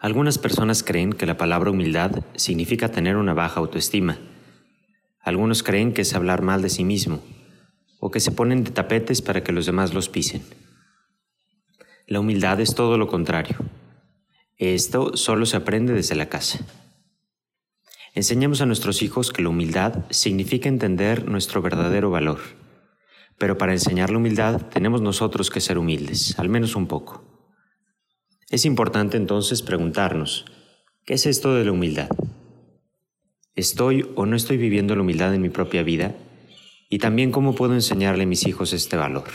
Algunas personas creen que la palabra humildad significa tener una baja autoestima. Algunos creen que es hablar mal de sí mismo o que se ponen de tapetes para que los demás los pisen. La humildad es todo lo contrario. Esto solo se aprende desde la casa. Enseñamos a nuestros hijos que la humildad significa entender nuestro verdadero valor. Pero para enseñar la humildad tenemos nosotros que ser humildes, al menos un poco. Es importante entonces preguntarnos, ¿qué es esto de la humildad? ¿Estoy o no estoy viviendo la humildad en mi propia vida? Y también cómo puedo enseñarle a mis hijos este valor.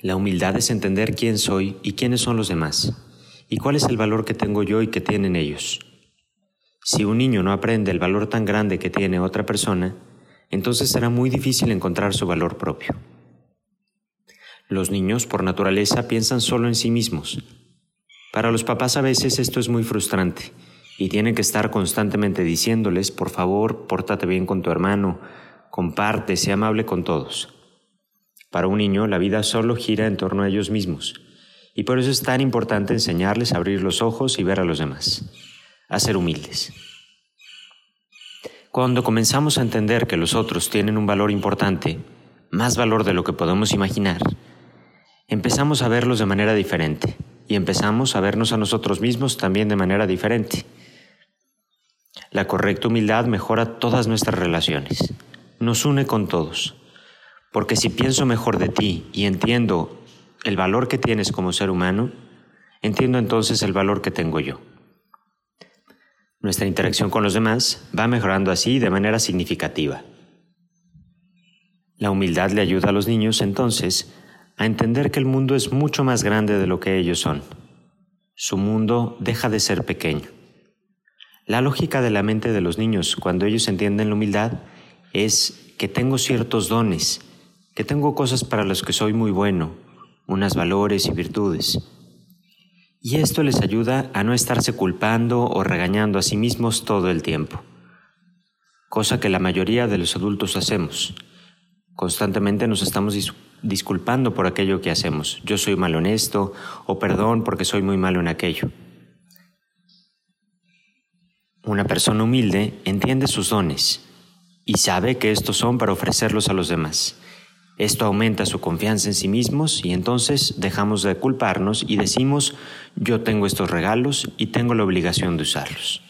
La humildad es entender quién soy y quiénes son los demás, y cuál es el valor que tengo yo y que tienen ellos. Si un niño no aprende el valor tan grande que tiene otra persona, entonces será muy difícil encontrar su valor propio. Los niños, por naturaleza, piensan solo en sí mismos. Para los papás a veces esto es muy frustrante y tienen que estar constantemente diciéndoles, por favor, pórtate bien con tu hermano, comparte, sea amable con todos. Para un niño la vida solo gira en torno a ellos mismos y por eso es tan importante enseñarles a abrir los ojos y ver a los demás, a ser humildes. Cuando comenzamos a entender que los otros tienen un valor importante, más valor de lo que podemos imaginar, empezamos a verlos de manera diferente y empezamos a vernos a nosotros mismos también de manera diferente. La correcta humildad mejora todas nuestras relaciones, nos une con todos, porque si pienso mejor de ti y entiendo el valor que tienes como ser humano, entiendo entonces el valor que tengo yo. Nuestra interacción con los demás va mejorando así de manera significativa. La humildad le ayuda a los niños entonces a entender que el mundo es mucho más grande de lo que ellos son. Su mundo deja de ser pequeño. La lógica de la mente de los niños cuando ellos entienden la humildad es que tengo ciertos dones, que tengo cosas para las que soy muy bueno, unas valores y virtudes. Y esto les ayuda a no estarse culpando o regañando a sí mismos todo el tiempo, cosa que la mayoría de los adultos hacemos. Constantemente nos estamos disculpando por aquello que hacemos. Yo soy mal honesto o perdón porque soy muy malo en aquello. Una persona humilde entiende sus dones y sabe que estos son para ofrecerlos a los demás. Esto aumenta su confianza en sí mismos y entonces dejamos de culparnos y decimos yo tengo estos regalos y tengo la obligación de usarlos.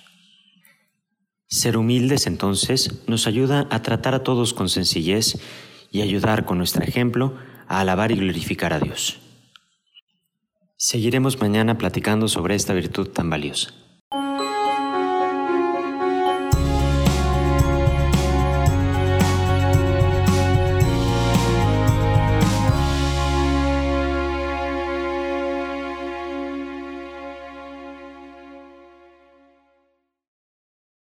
Ser humildes entonces nos ayuda a tratar a todos con sencillez y ayudar con nuestro ejemplo a alabar y glorificar a Dios. Seguiremos mañana platicando sobre esta virtud tan valiosa.